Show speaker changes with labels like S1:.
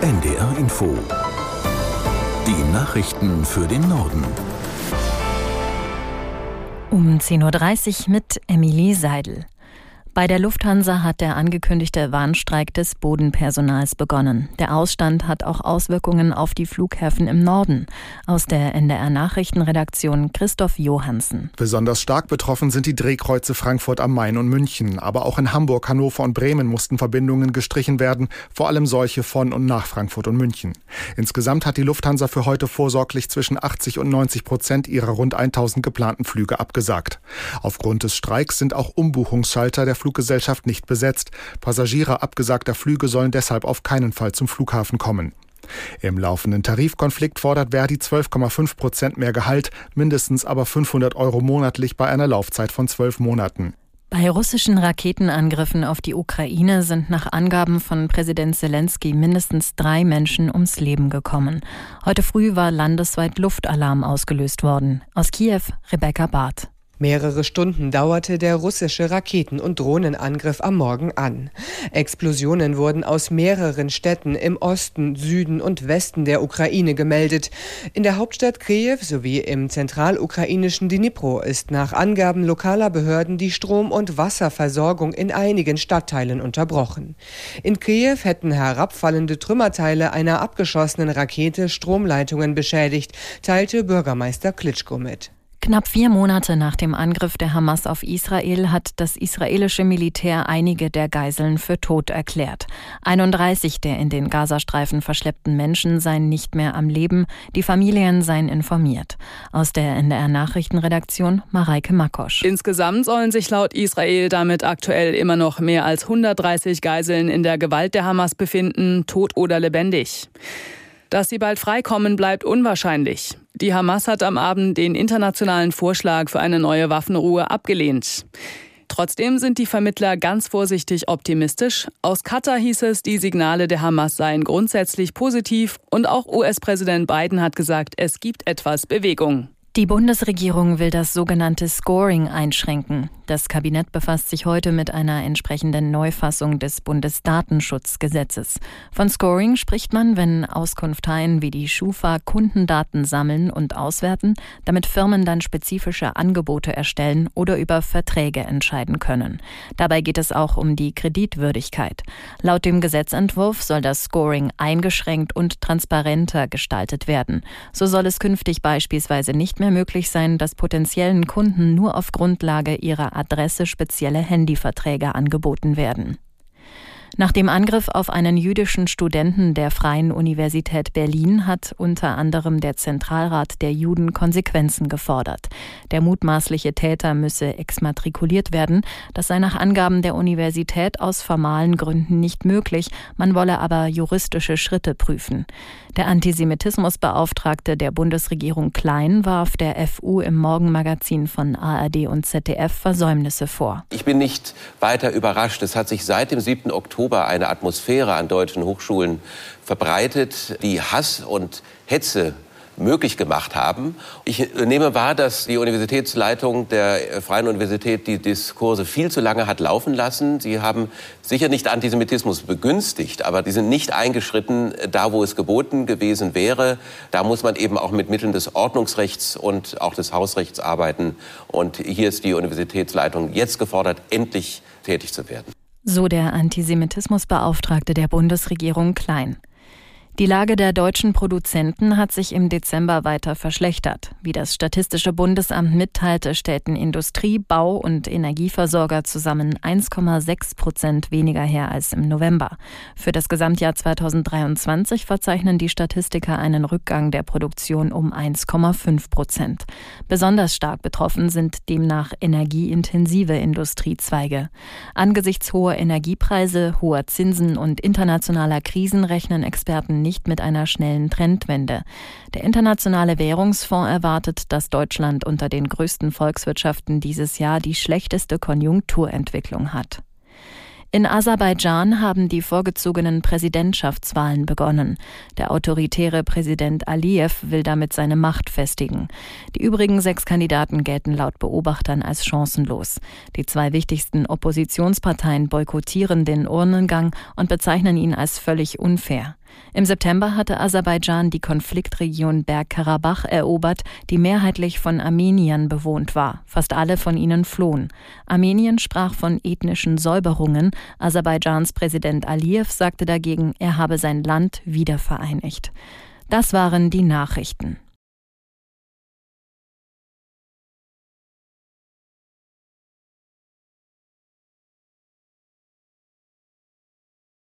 S1: NDR Info. Die Nachrichten für den Norden.
S2: Um 10.30 Uhr mit Emilie Seidel. Bei der Lufthansa hat der angekündigte Warnstreik des Bodenpersonals begonnen. Der Ausstand hat auch Auswirkungen auf die Flughäfen im Norden. Aus der NDR Nachrichtenredaktion Christoph Johansen.
S3: Besonders stark betroffen sind die Drehkreuze Frankfurt am Main und München. Aber auch in Hamburg, Hannover und Bremen mussten Verbindungen gestrichen werden, vor allem solche von und nach Frankfurt und München. Insgesamt hat die Lufthansa für heute vorsorglich zwischen 80 und 90 Prozent ihrer rund 1000 geplanten Flüge abgesagt. Aufgrund des Streiks sind auch Umbuchungsschalter der Fluggesellschaft nicht besetzt. Passagiere abgesagter Flüge sollen deshalb auf keinen Fall zum Flughafen kommen. Im laufenden Tarifkonflikt fordert Verdi 12,5 Prozent mehr Gehalt, mindestens aber 500 Euro monatlich bei einer Laufzeit von zwölf Monaten.
S2: Bei russischen Raketenangriffen auf die Ukraine sind nach Angaben von Präsident Zelensky mindestens drei Menschen ums Leben gekommen. Heute früh war landesweit Luftalarm ausgelöst worden. Aus Kiew Rebecca Barth.
S4: Mehrere Stunden dauerte der russische Raketen- und Drohnenangriff am Morgen an. Explosionen wurden aus mehreren Städten im Osten, Süden und Westen der Ukraine gemeldet. In der Hauptstadt Kiew sowie im zentralukrainischen Dnipro ist nach Angaben lokaler Behörden die Strom- und Wasserversorgung in einigen Stadtteilen unterbrochen. In Kiew hätten herabfallende Trümmerteile einer abgeschossenen Rakete Stromleitungen beschädigt, teilte Bürgermeister Klitschko mit.
S2: Knapp vier Monate nach dem Angriff der Hamas auf Israel hat das israelische Militär einige der Geiseln für tot erklärt. 31 der in den Gazastreifen verschleppten Menschen seien nicht mehr am Leben, die Familien seien informiert. Aus der NDR Nachrichtenredaktion Mareike Makosch.
S5: Insgesamt sollen sich laut Israel damit aktuell immer noch mehr als 130 Geiseln in der Gewalt der Hamas befinden, tot oder lebendig. Dass sie bald freikommen, bleibt unwahrscheinlich. Die Hamas hat am Abend den internationalen Vorschlag für eine neue Waffenruhe abgelehnt. Trotzdem sind die Vermittler ganz vorsichtig optimistisch. Aus Katar hieß es, die Signale der Hamas seien grundsätzlich positiv und auch US-Präsident Biden hat gesagt, es gibt etwas Bewegung.
S2: Die Bundesregierung will das sogenannte Scoring einschränken. Das Kabinett befasst sich heute mit einer entsprechenden Neufassung des Bundesdatenschutzgesetzes. Von Scoring spricht man, wenn Auskunfteien wie die Schufa Kundendaten sammeln und auswerten, damit Firmen dann spezifische Angebote erstellen oder über Verträge entscheiden können. Dabei geht es auch um die Kreditwürdigkeit. Laut dem Gesetzentwurf soll das Scoring eingeschränkt und transparenter gestaltet werden. So soll es künftig beispielsweise nicht mehr mehr möglich sein, dass potenziellen Kunden nur auf Grundlage ihrer Adresse spezielle Handyverträge angeboten werden. Nach dem Angriff auf einen jüdischen Studenten der Freien Universität Berlin hat unter anderem der Zentralrat der Juden Konsequenzen gefordert. Der mutmaßliche Täter müsse exmatrikuliert werden. Das sei nach Angaben der Universität aus formalen Gründen nicht möglich. Man wolle aber juristische Schritte prüfen. Der Antisemitismusbeauftragte der Bundesregierung Klein warf der FU im Morgenmagazin von ARD und ZDF Versäumnisse vor.
S6: Ich bin nicht weiter überrascht. Es hat sich seit dem 7. Oktober eine Atmosphäre an deutschen Hochschulen verbreitet, die Hass und Hetze möglich gemacht haben. Ich nehme wahr, dass die Universitätsleitung der Freien Universität die Diskurse viel zu lange hat laufen lassen. Sie haben sicher nicht Antisemitismus begünstigt, aber die sind nicht eingeschritten da, wo es geboten gewesen wäre. Da muss man eben auch mit Mitteln des Ordnungsrechts und auch des Hausrechts arbeiten. Und hier ist die Universitätsleitung jetzt gefordert, endlich tätig zu werden.
S2: So der Antisemitismusbeauftragte der Bundesregierung Klein. Die Lage der deutschen Produzenten hat sich im Dezember weiter verschlechtert. Wie das Statistische Bundesamt mitteilte, stellten Industrie, Bau und Energieversorger zusammen 1,6 Prozent weniger her als im November. Für das Gesamtjahr 2023 verzeichnen die Statistiker einen Rückgang der Produktion um 1,5 Prozent. Besonders stark betroffen sind demnach energieintensive Industriezweige. Angesichts hoher Energiepreise, hoher Zinsen und internationaler Krisen rechnen Experten nicht mit einer schnellen Trendwende. Der Internationale Währungsfonds erwartet, dass Deutschland unter den größten Volkswirtschaften dieses Jahr die schlechteste Konjunkturentwicklung hat. In Aserbaidschan haben die vorgezogenen Präsidentschaftswahlen begonnen. Der autoritäre Präsident Aliyev will damit seine Macht festigen. Die übrigen sechs Kandidaten gelten laut Beobachtern als chancenlos. Die zwei wichtigsten Oppositionsparteien boykottieren den Urnengang und bezeichnen ihn als völlig unfair. Im September hatte Aserbaidschan die Konfliktregion Bergkarabach erobert, die mehrheitlich von Armeniern bewohnt war. Fast alle von ihnen flohen. Armenien sprach von ethnischen Säuberungen. Aserbaidschans Präsident Aliyev sagte dagegen, er habe sein Land wiedervereinigt. Das waren die Nachrichten.